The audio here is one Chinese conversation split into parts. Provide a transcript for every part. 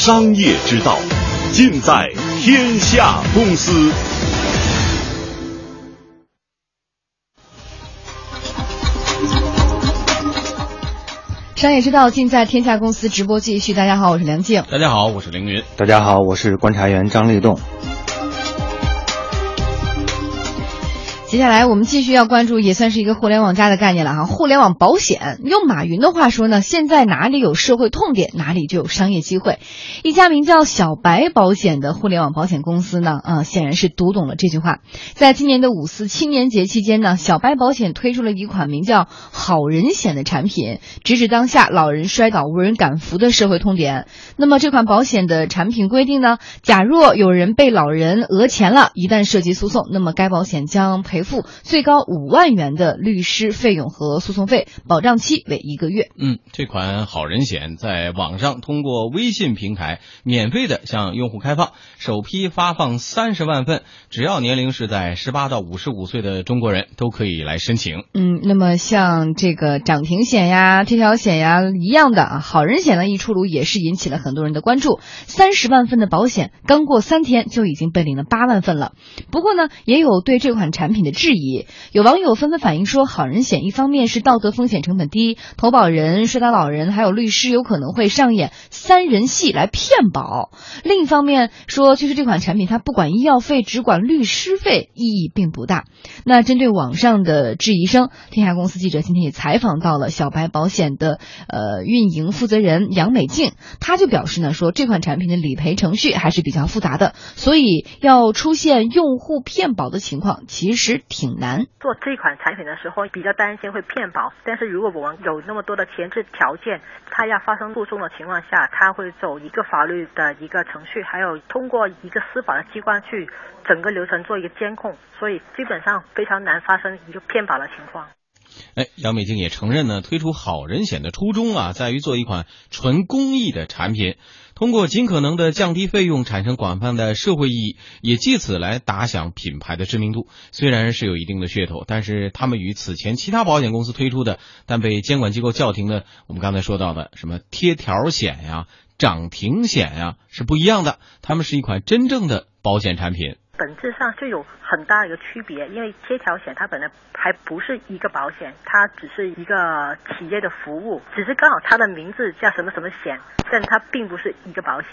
商业之道，尽在天下公司。商业之道尽在天下公司直播继续。大家好，我是梁静。大家好，我是凌云。大家好，我是观察员张立栋。接下来我们继续要关注，也算是一个互联网加的概念了哈。互联网保险，用马云的话说呢，现在哪里有社会痛点，哪里就有商业机会。一家名叫小白保险的互联网保险公司呢，啊，显然是读懂了这句话。在今年的五四青年节期间呢，小白保险推出了一款名叫“好人险”的产品，直指当下老人摔倒无人敢扶的社会痛点。那么这款保险的产品规定呢，假若有人被老人讹钱了，一旦涉及诉讼，那么该保险将赔。赔付最高五万元的律师费用和诉讼费，保障期为一个月。嗯，这款好人险在网上通过微信平台免费的向用户开放，首批发放三十万份，只要年龄是在十八到五十五岁的中国人都可以来申请。嗯，那么像这个涨停险呀、这条险呀一样的啊，好人险呢一出炉也是引起了很多人的关注。三十万份的保险刚过三天就已经被领了八万份了。不过呢，也有对这款产品的。质疑有网友纷纷反映说，好人险一方面是道德风险成本低，投保人、摔倒老人还有律师有可能会上演三人戏来骗保；另一方面说，就是这款产品它不管医药费，只管律师费，意义并不大。那针对网上的质疑声，天下公司记者今天也采访到了小白保险的呃运营负责人杨美静，他就表示呢，说这款产品的理赔程序还是比较复杂的，所以要出现用户骗保的情况，其实。挺难做这款产品的时候，比较担心会骗保。但是如果我们有那么多的前置条件，它要发生诉讼的情况下，它会走一个法律的一个程序，还有通过一个司法的机关去整个流程做一个监控，所以基本上非常难发生一个骗保的情况。哎，杨美静也承认呢，推出好人险的初衷啊，在于做一款纯公益的产品。通过尽可能的降低费用，产生广泛的社会意义，也借此来打响品牌的知名度。虽然是有一定的噱头，但是他们与此前其他保险公司推出的但被监管机构叫停的，我们刚才说到的什么贴条险呀、涨停险呀是不一样的。他们是一款真正的保险产品。本质上就有很大的一个区别，因为贴条险它本来还不是一个保险，它只是一个企业的服务，只是刚好它的名字叫什么什么险，但它并不是一个保险。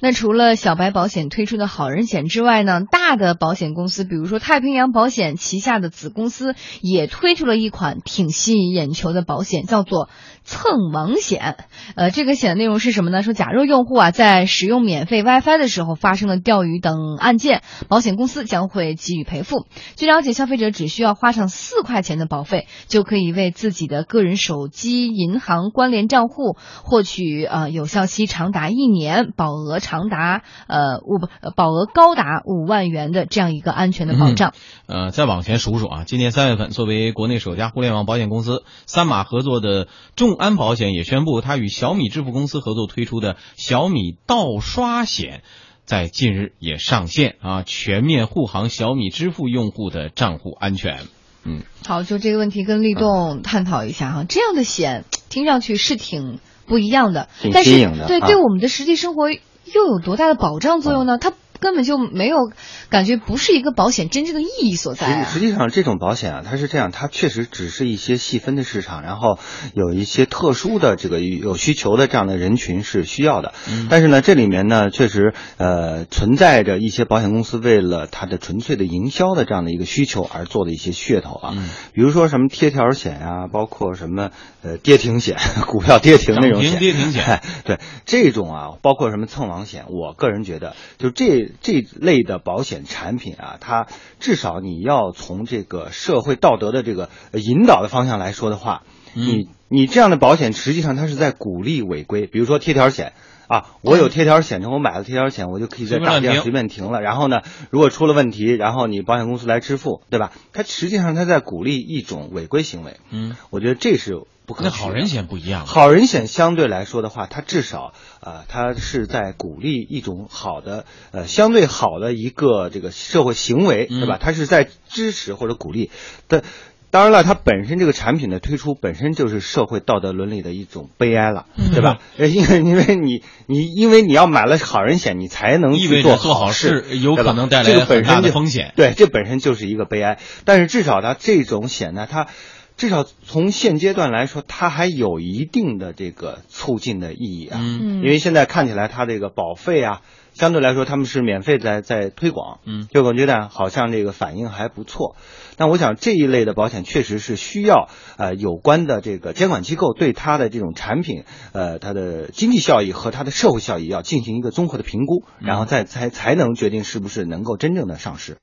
那除了小白保险推出的好人险之外呢，大的保险公司，比如说太平洋保险旗下的子公司也推出了一款挺吸引眼球的保险，叫做。蹭网险，呃，这个险的内容是什么呢？说假如用户啊在使用免费 WiFi 的时候发生了钓鱼等案件，保险公司将会给予赔付。据了解，消费者只需要花上四块钱的保费，就可以为自己的个人手机银行关联账户获取呃有效期长达一年、保额长达呃五不保额高达五万元的这样一个安全的保障。呃，再往前数数啊，今年三月份，作为国内首家互联网保险公司，三马合作的众。众安保险也宣布，它与小米支付公司合作推出的小米盗刷险，在近日也上线啊，全面护航小米支付用户的账户安全。嗯，好，就这个问题跟立栋探讨一下哈，这样的险听上去是挺不一样的，但是对对我们的实际生活又有多大的保障作用呢？它。根本就没有感觉，不是一个保险真正的意义所在。实际上，这种保险啊，它是这样，它确实只是一些细分的市场，然后有一些特殊的这个有需求的这样的人群是需要的。但是呢，这里面呢，确实呃存在着一些保险公司为了它的纯粹的营销的这样的一个需求而做的一些噱头啊，比如说什么贴条险呀，包括什么呃跌停险，股票跌停那种险，跌停险，对这种啊，包括什么蹭网险，我个人觉得就这。这类的保险产品啊，它至少你要从这个社会道德的这个引导的方向来说的话，你你这样的保险实际上它是在鼓励违规。比如说贴条险啊，我有贴条险，我买了贴条险，我就可以在大街上随便停了。然后呢，如果出了问题，然后你保险公司来支付，对吧？它实际上它在鼓励一种违规行为。嗯，我觉得这是不可。那好人险不一样，好人险相对来说的话，它至少呃，它是在鼓励一种好的呃相对好的一个这个社会行为，对吧？它是在支持或者鼓励的。当然了，它本身这个产品的推出本身就是社会道德伦理的一种悲哀了，对吧？呃因为因为你你因为你要买了好人险，你才能去做着做好事，有可能带来这个本身的风险对，这本身就是一个悲哀。但是至少它这种险呢，它至少从现阶段来说，它还有一定的这个促进的意义啊。嗯因为现在看起来它这个保费啊，相对来说他们是免费在在推广，嗯就我觉得好像这个反应还不错。但我想这一类的保险确实是需要呃有关的这个监管机构对它的这种产品呃它的经济效益和它的社会效益要进行一个综合的评估，然后再才才能决定是不是能够真正的上市。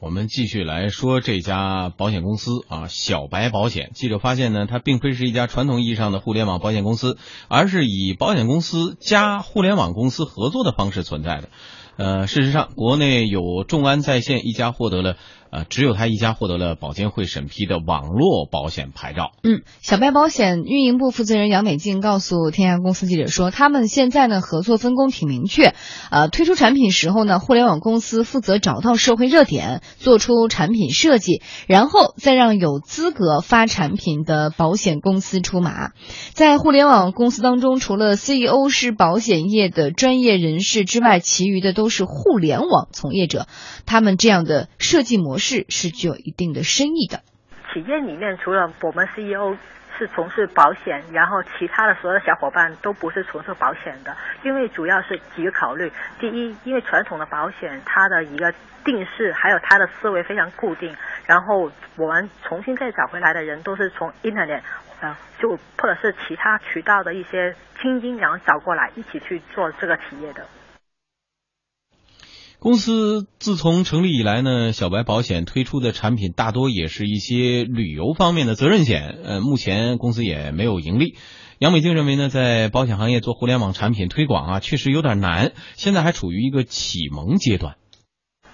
我们继续来说这家保险公司啊，小白保险。记者发现呢，它并非是一家传统意义上的互联网保险公司，而是以保险公司加互联网公司合作的方式存在的。呃，事实上，国内有众安在线一家获得了，呃，只有他一家获得了保监会审批的网络保险牌照。嗯，小白保险运营部负责人杨美静告诉天下公司记者说，他们现在呢合作分工挺明确，呃，推出产品时候呢，互联网公司负责找到社会热点，做出产品设计，然后再让有资格发产品的保险公司出马。在互联网公司当中，除了 CEO 是保险业的专业人士之外，其余的都是互联网从业者，他们这样的设计模式是是具有一定的深意的。企业里面除了我们 CEO 是从事保险，然后其他的所有的小伙伴都不是从事保险的，因为主要是几个考虑。第一，因为传统的保险它的一个定式还有它的思维非常固定，然后我们重新再找回来的人都是从 Internet。呃，就或者是其他渠道的一些精英，然后找过来一起去做这个企业的。公司自从成立以来呢，小白保险推出的产品大多也是一些旅游方面的责任险。呃，目前公司也没有盈利。杨美静认为呢，在保险行业做互联网产品推广啊，确实有点难，现在还处于一个启蒙阶段。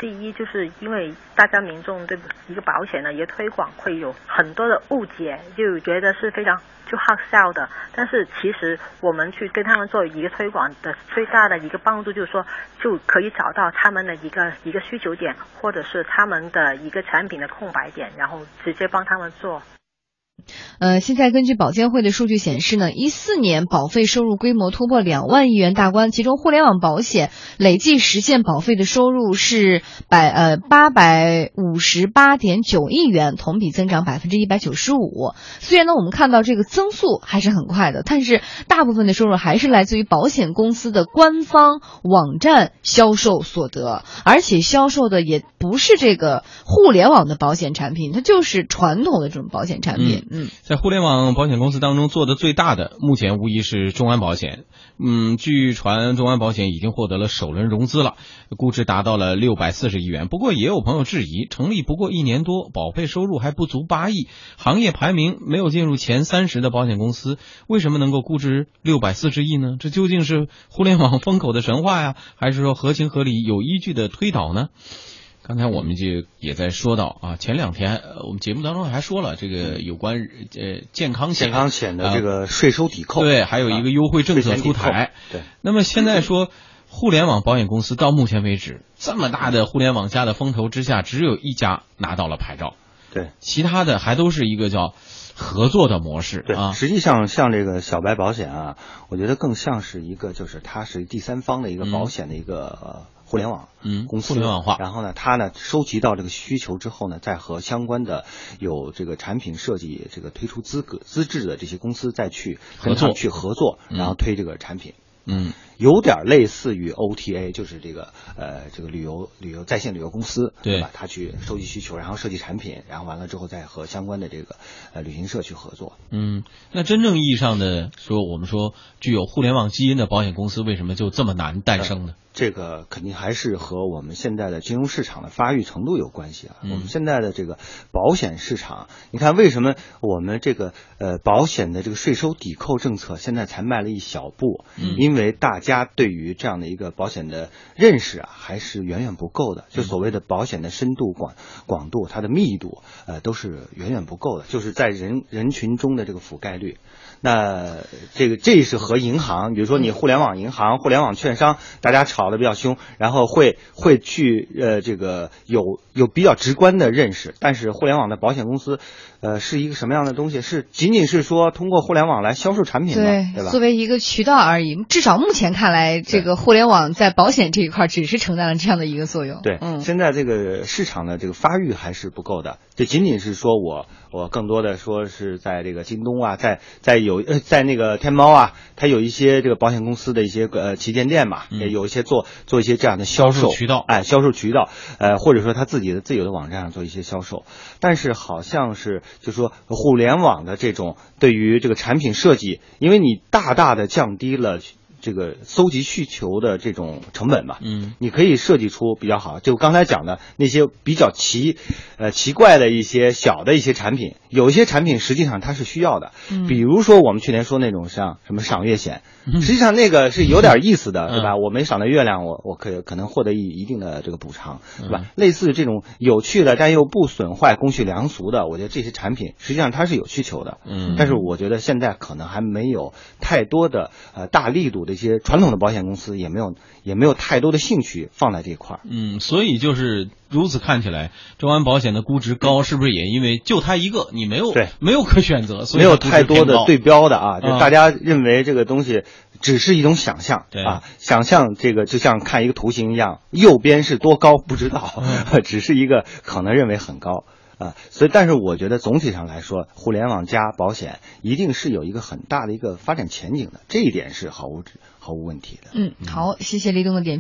第一，就是因为大家民众对一个保险的一个推广会有很多的误解，就觉得是非常就好笑的。但是其实我们去跟他们做一个推广的最大的一个帮助，就是说就可以找到他们的一个一个需求点，或者是他们的一个产品的空白点，然后直接帮他们做。呃，现在根据保监会的数据显示呢，一四年保费收入规模突破两万亿元大关，其中互联网保险累计实现保费的收入是百呃八百五十八点九亿元，同比增长百分之一百九十五。虽然呢，我们看到这个增速还是很快的，但是大部分的收入还是来自于保险公司的官方网站销售所得，而且销售的也不是这个互联网的保险产品，它就是传统的这种保险产品。在互联网保险公司当中做的最大的，目前无疑是众安保险。嗯，据传众安保险已经获得了首轮融资了，估值达到了六百四十亿元。不过也有朋友质疑，成立不过一年多，保费收入还不足八亿，行业排名没有进入前三十的保险公司，为什么能够估值六百四十亿呢？这究竟是互联网风口的神话呀，还是说合情合理、有依据的推导呢？刚才我们就也在说到啊，前两天呃我们节目当中还说了这个有关呃健康险健康险的这个税收抵扣，对，还有一个优惠政策出台。对，那么现在说，互联网保险公司到目前为止，这么大的互联网加的风头之下，只有一家拿到了牌照，对，其他的还都是一个叫合作的模式对啊。实际上像这个小白保险啊，我觉得更像是一个，就是它是第三方的一个保险的一个、呃互联网嗯公司，互联网化然后呢，他呢收集到这个需求之后呢，再和相关的有这个产品设计这个推出资格资质的这些公司再去跟合作去合作，嗯然后推这个产品。嗯有点类似于 OTA，就是这个呃这个旅游旅游在线旅游公司，对吧？他去收集需求，然后设计产品，然后完了之后再和相关的这个呃旅行社去合作。嗯，那真正意义上的说，我们说具有互联网基因的保险公司，为什么就这么难诞生呢？这个肯定还是和我们现在的金融市场的发育程度有关系啊。嗯我们现在的这个保险市场，你看为什么我们这个呃保险的这个税收抵扣政策现在才迈了一小步？嗯因为大家对于这样的一个保险的认识啊，还是远远不够的。就所谓的保险的深度广广度，它的密度，呃，都是远远不够的。就是在人人群中的这个覆盖率。那这个这是和银行，比如说你互联网银行、互联网券商，大家炒。吵得比较凶，然后会会去呃这个有有比较直观的认识。但是互联网的保险公司，呃，是一个什么样的东西？是仅仅是说通过互联网来销售产品吗？对，对吧？作为一个渠道而已。至少目前看来，这个互联网在保险这一块只是承担了这样的一个作用。对，嗯，现在这个市场的这个发育还是不够的，这仅仅是说我我更多的说是在这个京东啊，在在有呃在那个天猫啊，它有一些这个保险公司的一些呃旗舰店嘛，也有一些做做一些这样的销售销售渠道哎，销售渠道，呃，或者说他自己的自有的网站上做一些销售，但是好像是就说互联网的这种对于这个产品设计，因为你大大的降低了。这个搜集需求的这种成本吧，嗯，你可以设计出比较好，就刚才讲的那些比较奇，呃奇怪的一些小的一些产品，有一些产品实际上它是需要的，嗯。比如说我们去年说那种像什么赏月险，实际上那个是有点意思的，嗯对吧？我没赏到月亮，我我可以可能获得一一定的这个补偿，对吧？嗯？类似这种有趣的但又不损坏公序良俗的，我觉得这些产品实际上它是有需求的，嗯。但是我觉得现在可能还没有太多的呃大力度的一些传统的保险公司也没有也没有太多的兴趣放在这一块儿。嗯，所以就是如此看起来，中安保险的估值高，是不是也因为就它一个，你没有对。没有可选择，所以没有太多的对标的啊，就啊大家认为这个东西只是一种想象对。啊，想象这个就像看一个图形一样，右边是多高不知道，嗯。只是一个可能认为很高。啊，所以，但是我觉得总体上来说，互联网加保险一定是有一个很大的一个发展前景的，这一点是毫无毫无问题的。嗯，好，谢谢李东的点评。